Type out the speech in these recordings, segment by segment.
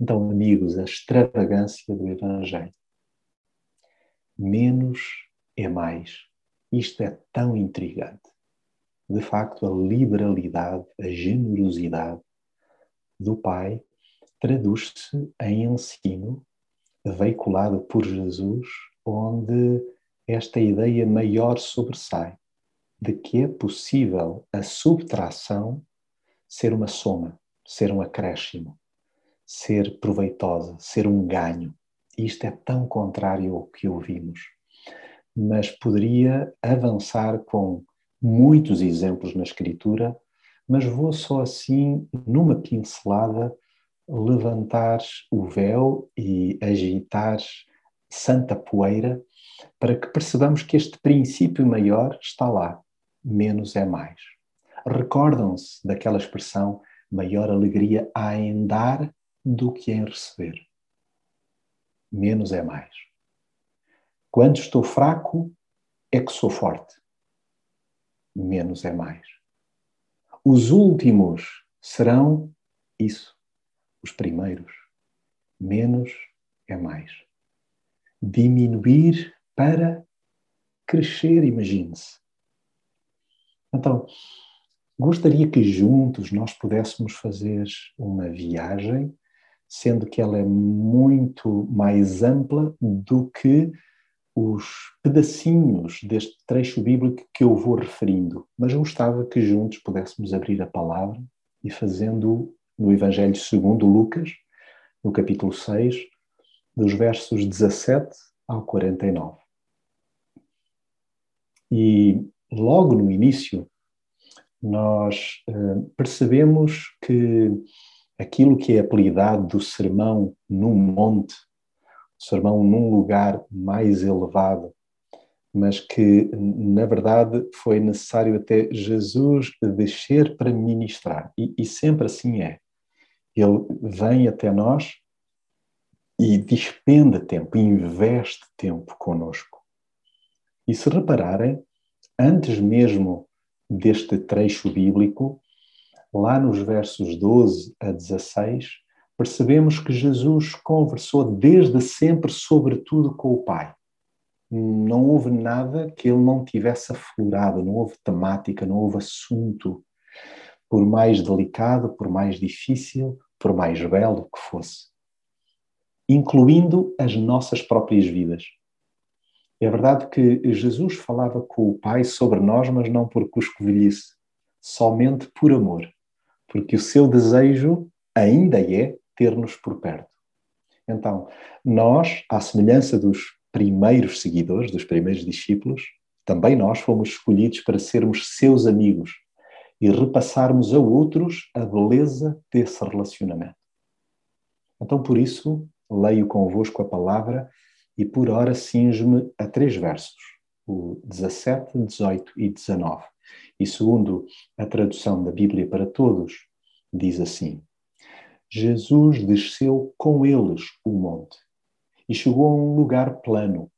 Então, amigos, a extravagância do Evangelho. Menos é mais. Isto é tão intrigante. De facto, a liberalidade, a generosidade do Pai traduz-se em ensino veiculado por Jesus, onde esta ideia maior sobressai de que é possível a subtração ser uma soma, ser um acréscimo, ser proveitosa, ser um ganho. Isto é tão contrário ao que ouvimos. Mas poderia avançar com muitos exemplos na Escritura, mas vou só assim, numa pincelada, levantar o véu e agitar santa poeira para que percebamos que este princípio maior está lá. Menos é mais. Recordam-se daquela expressão maior alegria há em dar do que em receber. Menos é mais. Quando estou fraco, é que sou forte. Menos é mais. Os últimos serão isso, os primeiros. Menos é mais. Diminuir para crescer, imagine-se. Então, gostaria que juntos nós pudéssemos fazer uma viagem, sendo que ela é muito mais ampla do que os pedacinhos deste trecho bíblico que eu vou referindo, mas eu gostava que juntos pudéssemos abrir a palavra e fazendo no Evangelho segundo Lucas, no capítulo 6, dos versos 17 ao 49. E logo no início, nós uh, percebemos que aquilo que é apelidado do sermão num monte sermão num lugar mais elevado, mas que, na verdade, foi necessário até Jesus descer para ministrar. E, e sempre assim é. Ele vem até nós e despende tempo, investe tempo conosco. E se repararem, antes mesmo deste trecho bíblico, lá nos versos 12 a 16, percebemos que Jesus conversou desde sempre, sobretudo, com o Pai. Não houve nada que ele não tivesse aflorado, não houve temática, não houve assunto, por mais delicado, por mais difícil, por mais belo que fosse, incluindo as nossas próprias vidas. É verdade que Jesus falava com o Pai sobre nós, mas não por cuscovilhice, somente por amor, porque o seu desejo ainda é ter-nos por perto. Então, nós, à semelhança dos primeiros seguidores, dos primeiros discípulos, também nós fomos escolhidos para sermos seus amigos e repassarmos a outros a beleza desse relacionamento. Então, por isso, leio convosco a palavra e por hora cinjo-me a três versos, o 17, 18 e 19. E segundo a tradução da Bíblia para Todos, diz assim: Jesus desceu com eles o monte e chegou a um lugar plano,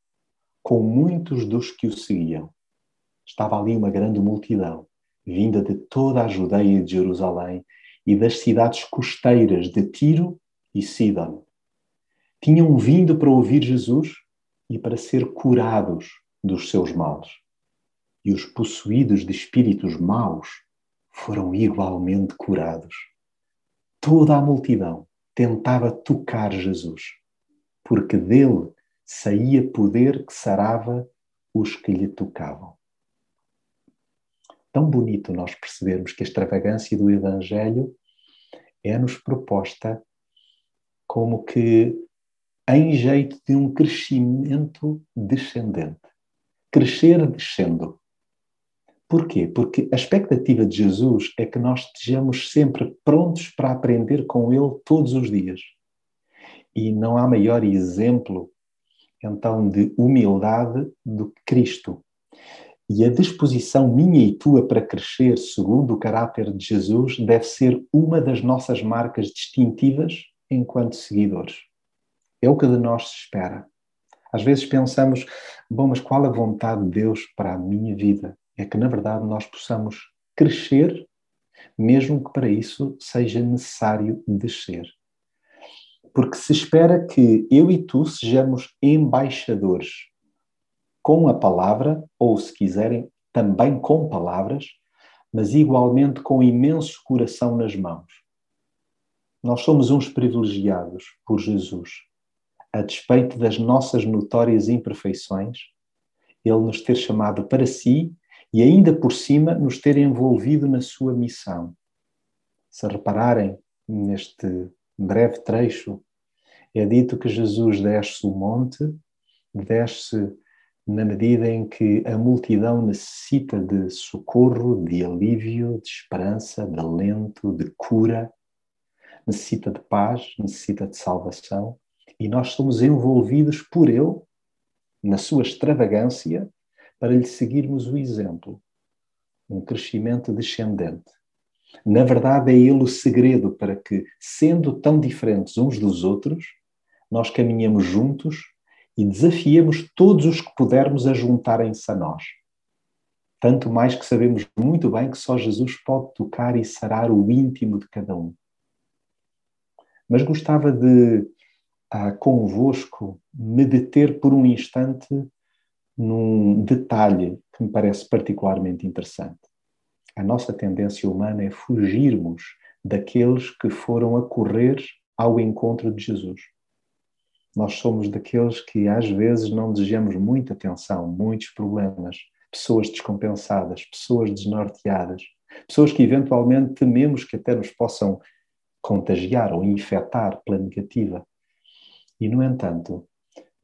com muitos dos que o seguiam. Estava ali uma grande multidão, vinda de toda a Judeia e de Jerusalém e das cidades costeiras de Tiro e Sidon. Tinham vindo para ouvir Jesus e para ser curados dos seus males. E os possuídos de espíritos maus foram igualmente curados toda a multidão tentava tocar Jesus, porque dele saía poder que sarava os que lhe tocavam. Tão bonito nós percebermos que a extravagância do Evangelho é-nos proposta como que em jeito de um crescimento descendente. Crescer descendo. Porquê? Porque a expectativa de Jesus é que nós estejamos sempre prontos para aprender com Ele todos os dias. E não há maior exemplo, então, de humildade do que Cristo. E a disposição minha e tua para crescer segundo o caráter de Jesus deve ser uma das nossas marcas distintivas enquanto seguidores. É o que de nós se espera. Às vezes pensamos, bom, mas qual a vontade de Deus para a minha vida? é que, na verdade, nós possamos crescer, mesmo que para isso seja necessário descer. Porque se espera que eu e tu sejamos embaixadores com a palavra, ou se quiserem, também com palavras, mas igualmente com imenso coração nas mãos. Nós somos uns privilegiados por Jesus. A despeito das nossas notórias imperfeições, Ele nos ter chamado para si e ainda por cima nos ter envolvido na sua missão. Se repararem neste breve trecho, é dito que Jesus desce o monte, desce na medida em que a multidão necessita de socorro, de alívio, de esperança, de alento, de cura, necessita de paz, necessita de salvação, e nós somos envolvidos por Ele, na sua extravagância, para lhe seguirmos o exemplo. Um crescimento descendente. Na verdade, é Ele o segredo para que, sendo tão diferentes uns dos outros, nós caminhemos juntos e desafiemos todos os que pudermos a juntarem-se a nós. Tanto mais que sabemos muito bem que só Jesus pode tocar e sarar o íntimo de cada um. Mas gostava de, ah, convosco, me deter por um instante num detalhe que me parece particularmente interessante. A nossa tendência humana é fugirmos daqueles que foram a correr ao encontro de Jesus. Nós somos daqueles que às vezes não desejamos muita atenção, muitos problemas, pessoas descompensadas, pessoas desnorteadas, pessoas que eventualmente tememos que até nos possam contagiar ou infectar pela negativa. E, no entanto,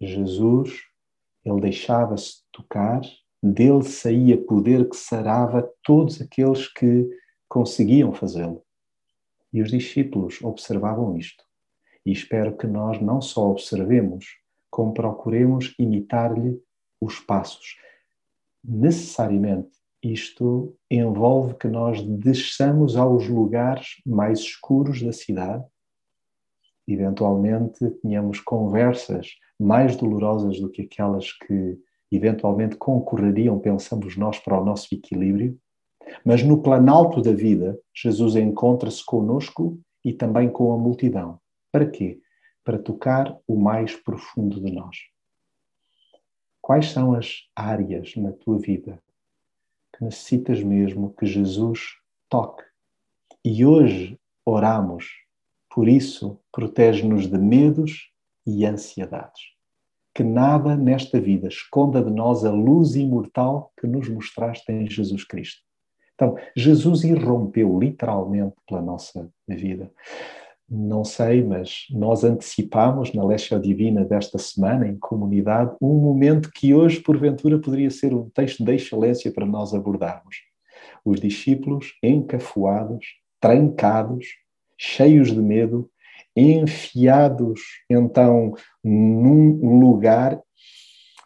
Jesus, ele deixava-se tocar, dele saía poder que sarava todos aqueles que conseguiam fazê-lo. E os discípulos observavam isto e espero que nós não só observemos, como procuremos imitar-lhe os passos. Necessariamente, isto envolve que nós desçamos aos lugares mais escuros da cidade, eventualmente tenhamos conversas mais dolorosas do que aquelas que eventualmente concorreriam, pensamos nós, para o nosso equilíbrio, mas no planalto da vida, Jesus encontra-se conosco e também com a multidão. Para quê? Para tocar o mais profundo de nós. Quais são as áreas na tua vida que necessitas mesmo que Jesus toque? E hoje oramos, por isso, protege-nos de medos e ansiedades. Que nada nesta vida esconda de nós a luz imortal que nos mostraste em Jesus Cristo. Então, Jesus irrompeu literalmente pela nossa vida não sei, mas nós antecipamos na Lécio Divina desta semana, em comunidade, um momento que hoje, porventura, poderia ser um texto de excelência para nós abordarmos. Os discípulos encafuados, trancados, cheios de medo, enfiados então num lugar,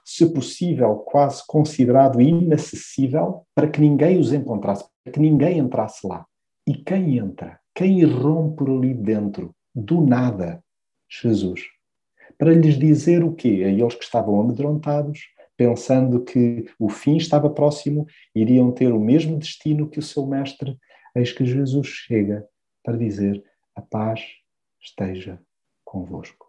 se possível, quase considerado inacessível, para que ninguém os encontrasse, para que ninguém entrasse lá. E quem entra? Quem irrompe ali dentro, do nada? Jesus. Para lhes dizer o quê? A eles que estavam amedrontados, pensando que o fim estava próximo, iriam ter o mesmo destino que o seu mestre, eis que Jesus chega para dizer: a paz esteja convosco.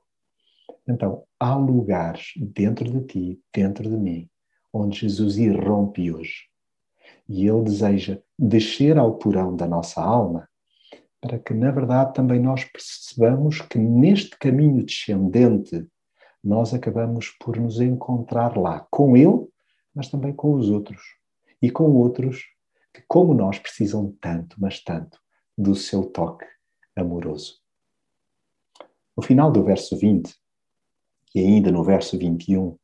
Então, há lugares dentro de ti, dentro de mim, onde Jesus irrompe hoje. E ele deseja descer ao porão da nossa alma para que, na verdade, também nós percebamos que neste caminho descendente nós acabamos por nos encontrar lá, com Ele, mas também com os outros. E com outros que, como nós, precisam tanto, mas tanto, do seu toque amoroso. No final do verso 20, e ainda no verso 21,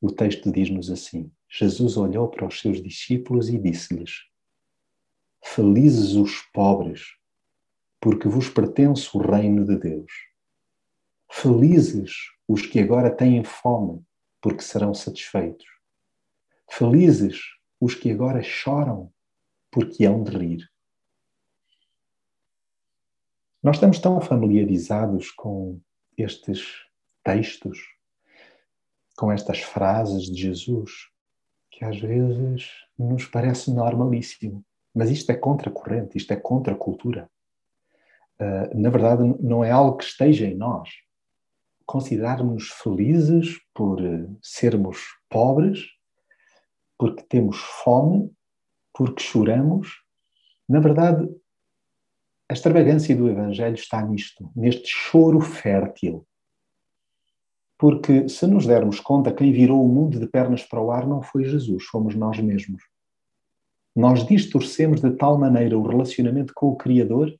o texto diz-nos assim: Jesus olhou para os seus discípulos e disse-lhes: Felizes os pobres, porque vos pertence o reino de Deus. Felizes os que agora têm fome, porque serão satisfeitos. Felizes os que agora choram, porque hão de rir. Nós estamos tão familiarizados com estes textos, com estas frases de Jesus, que às vezes nos parece normalíssimo. Mas isto é contracorrente, isto é contra a cultura uh, na verdade, não é algo que esteja em nós. Considerarmos-nos felizes por uh, sermos pobres, porque temos fome, porque choramos, na verdade, a extravagância do Evangelho está nisto, neste choro fértil. Porque se nos dermos conta, quem virou o mundo de pernas para o ar não foi Jesus, fomos nós mesmos. Nós distorcemos de tal maneira o relacionamento com o Criador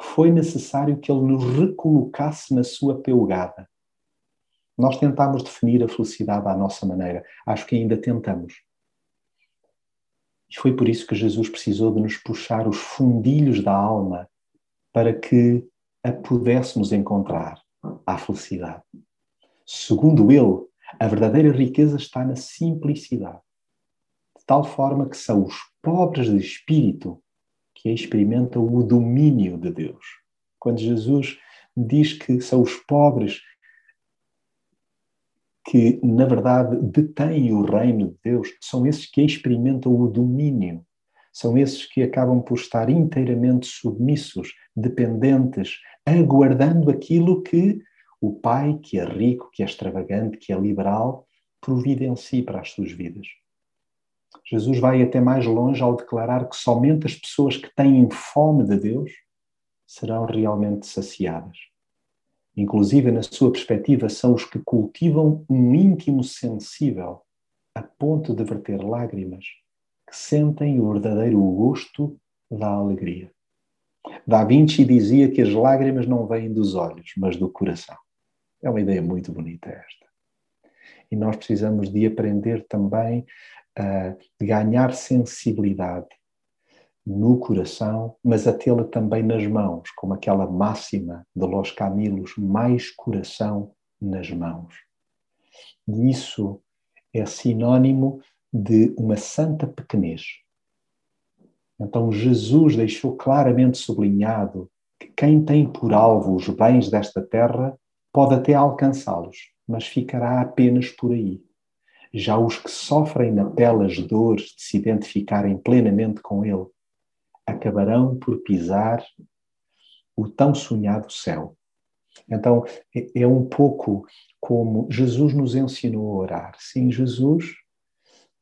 que foi necessário que ele nos recolocasse na sua peugada. Nós tentámos definir a felicidade à nossa maneira. Acho que ainda tentamos. E foi por isso que Jesus precisou de nos puxar os fundilhos da alma para que a pudéssemos encontrar à felicidade. Segundo ele, a verdadeira riqueza está na simplicidade, de tal forma que são os pobres de espírito que experimentam o domínio de Deus. Quando Jesus diz que são os pobres que, na verdade, detêm o reino de Deus, são esses que experimentam o domínio, são esses que acabam por estar inteiramente submissos, dependentes, aguardando aquilo que o Pai, que é rico, que é extravagante, que é liberal, providencie para as suas vidas. Jesus vai até mais longe ao declarar que somente as pessoas que têm fome de Deus serão realmente saciadas. Inclusive, na sua perspectiva, são os que cultivam um íntimo sensível a ponto de verter lágrimas, que sentem o verdadeiro gosto da alegria. Da Vinci dizia que as lágrimas não vêm dos olhos, mas do coração. É uma ideia muito bonita esta. E nós precisamos de aprender também a ganhar sensibilidade no coração, mas a tê-la também nas mãos, como aquela máxima de Los Camilos, mais coração nas mãos. E isso é sinónimo de uma santa pequenez. Então Jesus deixou claramente sublinhado que quem tem por alvo os bens desta terra pode até alcançá-los, mas ficará apenas por aí. Já os que sofrem na pele as dores de se identificarem plenamente com Ele, acabarão por pisar o tão sonhado céu. Então, é, é um pouco como Jesus nos ensinou a orar. Sim, Jesus,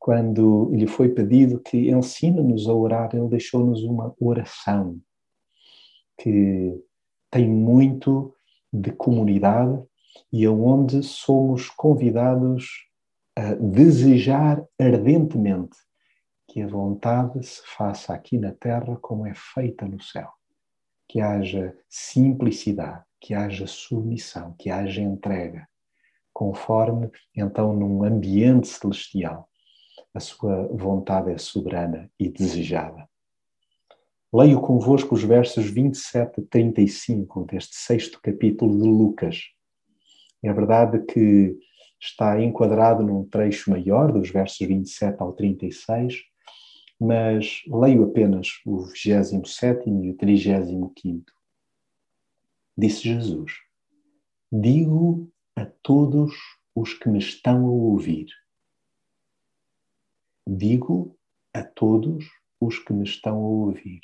quando lhe foi pedido que ensina-nos a orar, ele deixou-nos uma oração que tem muito de comunidade e aonde somos convidados a desejar ardentemente que a vontade se faça aqui na terra como é feita no céu. Que haja simplicidade, que haja submissão, que haja entrega, conforme então num ambiente celestial a sua vontade é soberana e desejada. Leio convosco os versos 27 a 35 deste sexto capítulo de Lucas. É verdade que está enquadrado num trecho maior, dos versos 27 ao 36, mas leio apenas o 27 e o 35. Disse Jesus: Digo a todos os que me estão a ouvir. Digo a todos os que me estão a ouvir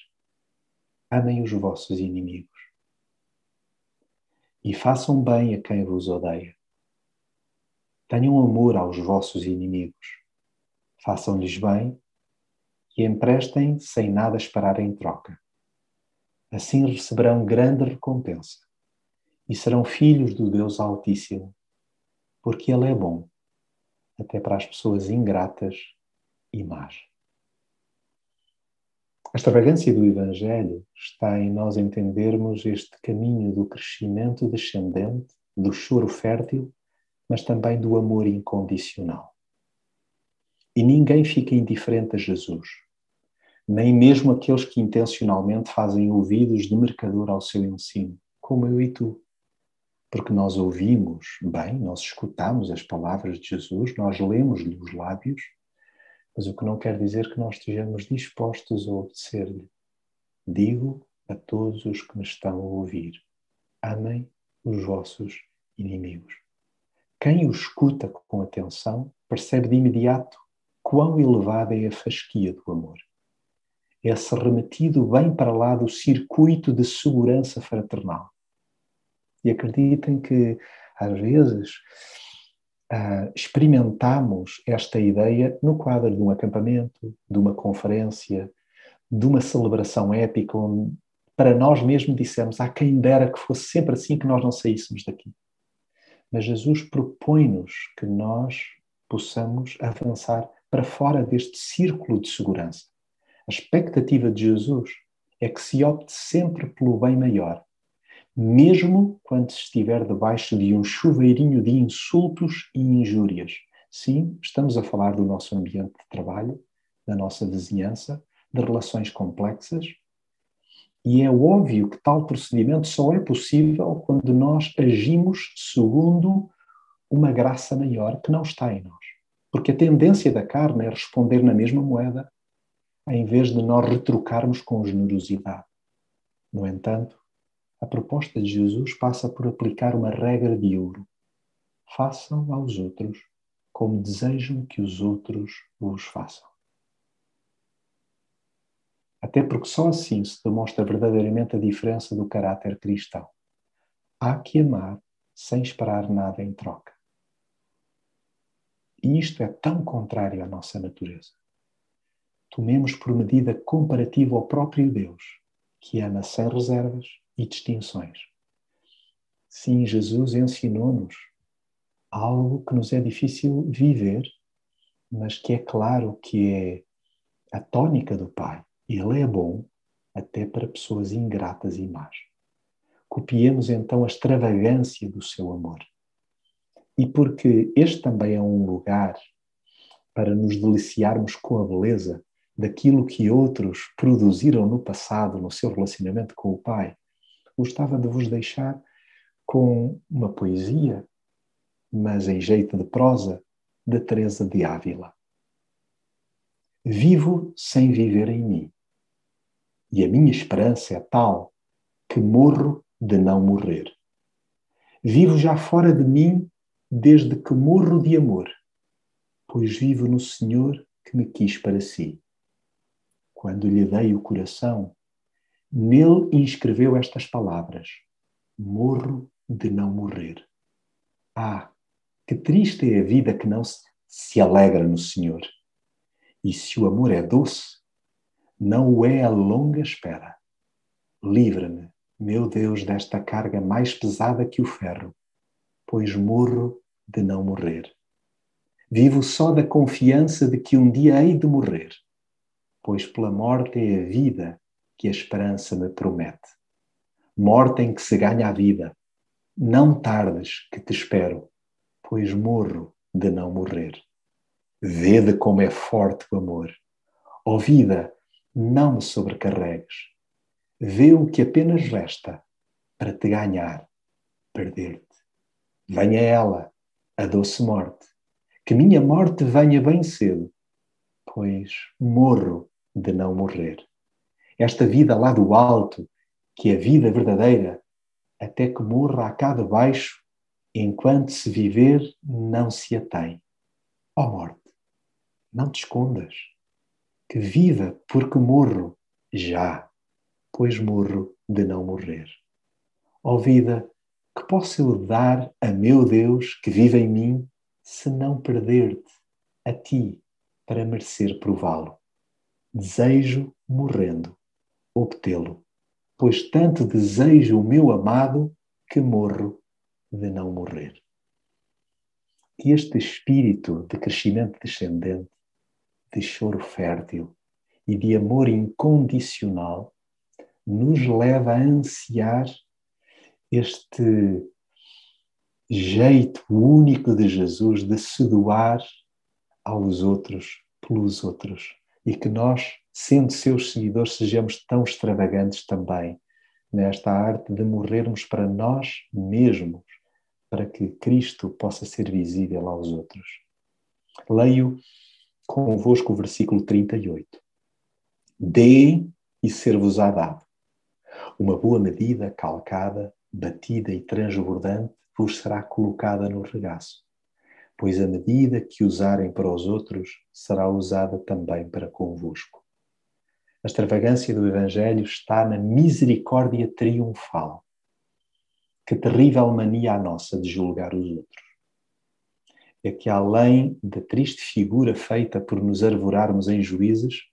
amem os vossos inimigos. E façam bem a quem vos odeia. Tenham amor aos vossos inimigos. Façam-lhes bem e emprestem sem nada esperar em troca. Assim receberão grande recompensa e serão filhos do Deus Altíssimo, porque Ele é bom até para as pessoas ingratas e más. A extravagância do Evangelho está em nós entendermos este caminho do crescimento descendente, do choro fértil, mas também do amor incondicional. E ninguém fica indiferente a Jesus, nem mesmo aqueles que intencionalmente fazem ouvidos de mercador ao seu ensino, como eu e tu. Porque nós ouvimos bem, nós escutamos as palavras de Jesus, nós lemos-lhe os lábios, mas o que não quer dizer que nós estejamos dispostos a obedecer-lhe. Digo a todos os que me estão a ouvir: amem os vossos inimigos. Quem o escuta com atenção percebe de imediato quão elevada é a fasquia do amor. é-se remetido bem para lá do circuito de segurança fraternal. E acreditem que, às vezes, uh, experimentamos esta ideia no quadro de um acampamento, de uma conferência, de uma celebração épica, onde para nós mesmos dissemos: a quem dera que fosse sempre assim que nós não saíssemos daqui. Mas Jesus propõe-nos que nós possamos avançar para fora deste círculo de segurança. A expectativa de Jesus é que se opte sempre pelo bem maior, mesmo quando estiver debaixo de um chuveirinho de insultos e injúrias. Sim, estamos a falar do nosso ambiente de trabalho, da nossa vizinhança, de relações complexas, e é óbvio que tal procedimento só é possível quando nós agimos segundo uma graça maior que não está em nós. Porque a tendência da carne é responder na mesma moeda, em vez de nós retrucarmos com generosidade. No entanto, a proposta de Jesus passa por aplicar uma regra de ouro. Façam aos outros como desejam que os outros vos façam. Até porque só assim se demonstra verdadeiramente a diferença do caráter cristão. Há que amar sem esperar nada em troca. E isto é tão contrário à nossa natureza. Tomemos por medida comparativa ao próprio Deus, que ama sem reservas e distinções. Sim, Jesus ensinou-nos algo que nos é difícil viver, mas que é claro que é a tônica do Pai ele é bom até para pessoas ingratas e más. Copiemos então a extravagância do seu amor. E porque este também é um lugar para nos deliciarmos com a beleza daquilo que outros produziram no passado no seu relacionamento com o Pai, gostava de vos deixar com uma poesia, mas em jeito de prosa, de Teresa de Ávila. Vivo sem viver em mim e a minha esperança é tal que morro de não morrer. Vivo já fora de mim desde que morro de amor, pois vivo no Senhor que me quis para si. Quando lhe dei o coração, nele inscreveu estas palavras: Morro de não morrer. Ah, que triste é a vida que não se alegra no Senhor. E se o amor é doce, não o é a longa espera. Livra-me, meu Deus, desta carga mais pesada que o ferro, pois morro de não morrer. Vivo só da confiança de que um dia hei de morrer, pois pela morte é a vida que a esperança me promete. Morte em que se ganha a vida. Não tardes que te espero, pois morro de não morrer. Vede como é forte o amor. Ó oh vida, não me sobrecarregues. Vê o que apenas resta para te ganhar, perder-te. Venha ela, a doce morte, que minha morte venha bem cedo, pois morro de não morrer. Esta vida lá do alto, que é a vida verdadeira, até que morra a cá de baixo, enquanto se viver não se atém. Ó oh morte, não te escondas que viva porque morro já, pois morro de não morrer. Ó vida, que posso eu dar a meu Deus que vive em mim, se não perder-te a ti para merecer prová-lo? Desejo, morrendo, obtê-lo, pois tanto desejo o meu amado que morro de não morrer. Que este espírito de crescimento descendente de choro fértil e de amor incondicional nos leva a ansiar este jeito único de Jesus de se doar aos outros, pelos outros, e que nós, sendo seus seguidores, sejamos tão extravagantes também nesta arte de morrermos para nós mesmos, para que Cristo possa ser visível aos outros. Leio convosco o versículo 38. Deem e ser-vos-á dado. Uma boa medida, calcada, batida e transbordante vos será colocada no regaço, pois a medida que usarem para os outros será usada também para convosco. A extravagância do Evangelho está na misericórdia triunfal. Que terrível mania a nossa de julgar os outros. É que, além da triste figura feita por nos arvorarmos em juízes,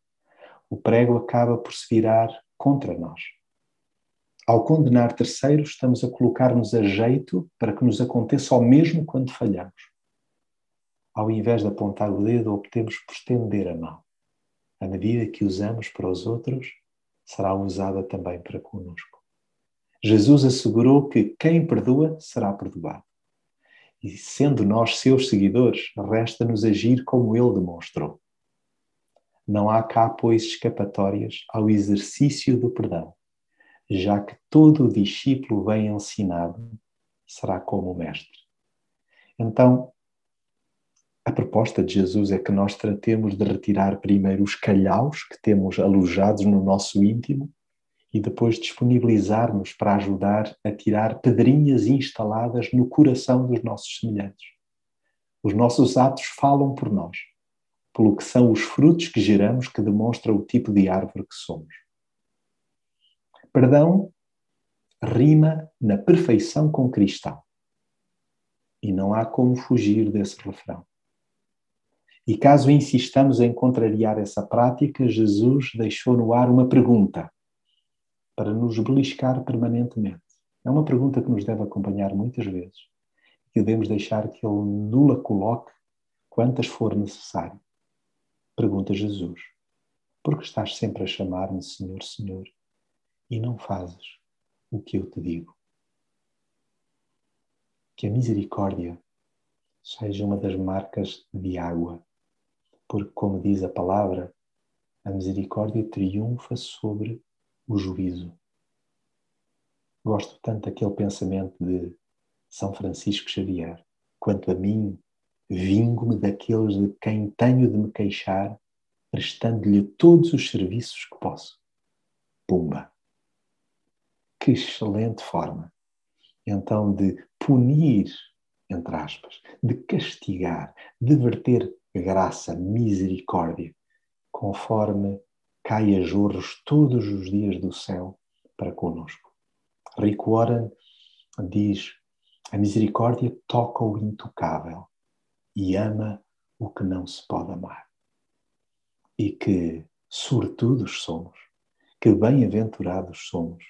o prego acaba por se virar contra nós. Ao condenar terceiros, estamos a colocar-nos a jeito para que nos aconteça o mesmo quando falhamos. Ao invés de apontar o dedo, optemos por estender a mão medida que usamos para os outros, será usada também para conosco. Jesus assegurou que quem perdoa será perdoado. E sendo nós seus seguidores, resta-nos agir como ele demonstrou. Não há cá, pois, escapatórias ao exercício do perdão, já que todo o discípulo bem ensinado será como o Mestre. Então, a proposta de Jesus é que nós tratemos de retirar primeiro os calhaus que temos alojados no nosso íntimo e depois disponibilizar-nos para ajudar a tirar pedrinhas instaladas no coração dos nossos semelhantes. Os nossos atos falam por nós, pelo que são os frutos que geramos que demonstram o tipo de árvore que somos. Perdão rima na perfeição com cristão. E não há como fugir desse refrão. E caso insistamos em contrariar essa prática, Jesus deixou no ar uma pergunta para nos beliscar permanentemente. É uma pergunta que nos deve acompanhar muitas vezes e devemos deixar que Ele nula coloque quantas for necessário. Pergunta Jesus: Por que estás sempre a chamar-me Senhor, Senhor e não fazes o que eu te digo? Que a misericórdia seja uma das marcas de água porque, como diz a palavra, a misericórdia triunfa sobre o juízo. Gosto tanto daquele pensamento de São Francisco Xavier. Quanto a mim, vingo-me daqueles de quem tenho de me queixar, prestando-lhe todos os serviços que posso. Pumba! Que excelente forma, então, de punir, entre aspas, de castigar, de verter graça, misericórdia, conforme cai a jorros todos os dias do céu para conosco. Rick Warren diz: a misericórdia toca o intocável e ama o que não se pode amar. E que sortudos somos, que bem-aventurados somos,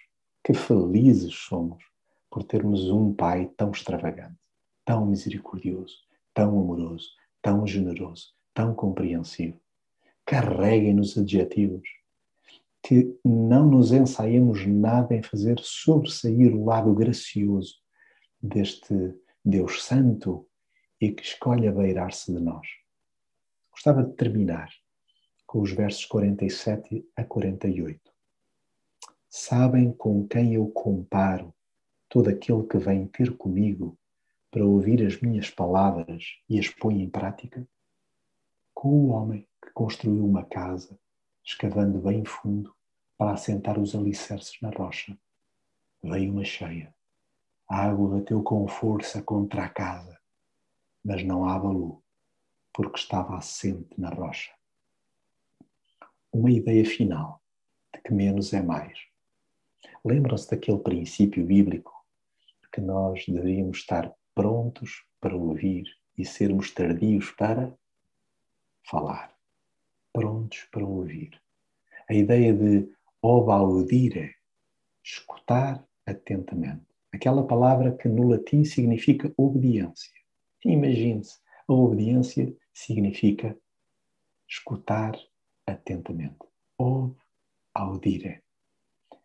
que felizes somos por termos um Pai tão extravagante, tão misericordioso, tão amoroso, tão generoso, tão compreensivo. Carreguem-nos adjetivos, que não nos ensaiemos nada em fazer sobressair o lado gracioso deste Deus Santo e que escolhe beirar-se de nós. Gostava de terminar com os versos 47 a 48. Sabem com quem eu comparo todo aquele que vem ter comigo para ouvir as minhas palavras e as põe em prática? Com o homem que construiu uma casa, escavando bem fundo para assentar os alicerces na rocha. Veio uma cheia. A água bateu com força contra a casa, mas não a abalou, porque estava assente na rocha. Uma ideia final de que menos é mais. Lembram-se daquele princípio bíblico que nós deveríamos estar prontos para ouvir e sermos tardios para falar. Prontos para ouvir. A ideia de obaudire, escutar atentamente. Aquela palavra que no latim significa obediência. Imagine-se, a obediência significa escutar atentamente. Ob audire.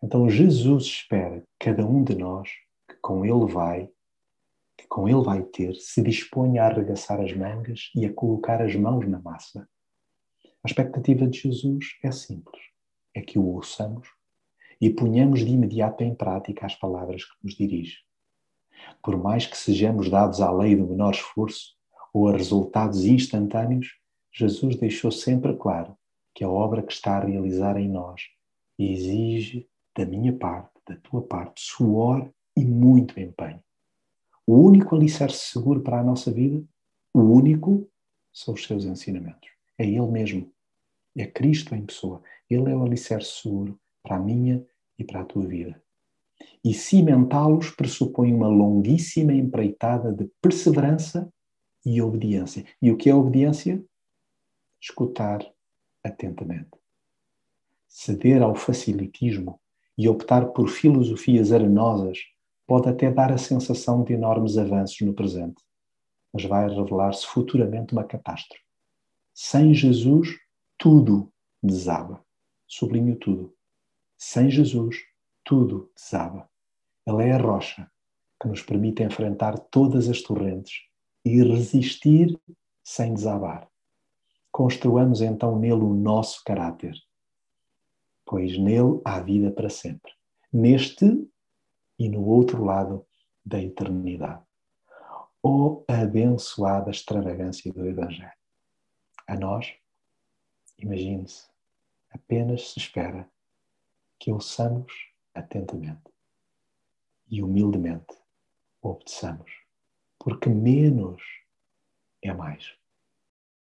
Então Jesus espera cada um de nós que com ele vai que com ele vai ter se disponha a arregaçar as mangas e a colocar as mãos na massa. A expectativa de Jesus é simples: é que o ouçamos e ponhamos de imediato em prática as palavras que nos dirige. Por mais que sejamos dados à lei do menor esforço ou a resultados instantâneos, Jesus deixou sempre claro que a obra que está a realizar em nós exige da minha parte, da tua parte, suor e muito empenho. O único alicerce seguro para a nossa vida, o único, são os seus ensinamentos. É Ele mesmo. É Cristo em pessoa. Ele é o alicerce seguro para a minha e para a tua vida. E cimentá-los pressupõe uma longuíssima empreitada de perseverança e obediência. E o que é obediência? Escutar atentamente. Ceder ao facilitismo e optar por filosofias arenosas pode até dar a sensação de enormes avanços no presente, mas vai revelar-se futuramente uma catástrofe. Sem Jesus, tudo desaba. Sublinho tudo. Sem Jesus, tudo desaba. Ele é a rocha que nos permite enfrentar todas as torrentes e resistir sem desabar. Construamos então nele o nosso caráter, pois nele há vida para sempre. Neste e no outro lado da eternidade. Oh, abençoada extravagância do Evangelho! A nós, imagine-se, apenas se espera que ouçamos atentamente e humildemente obedeçamos, porque menos é mais.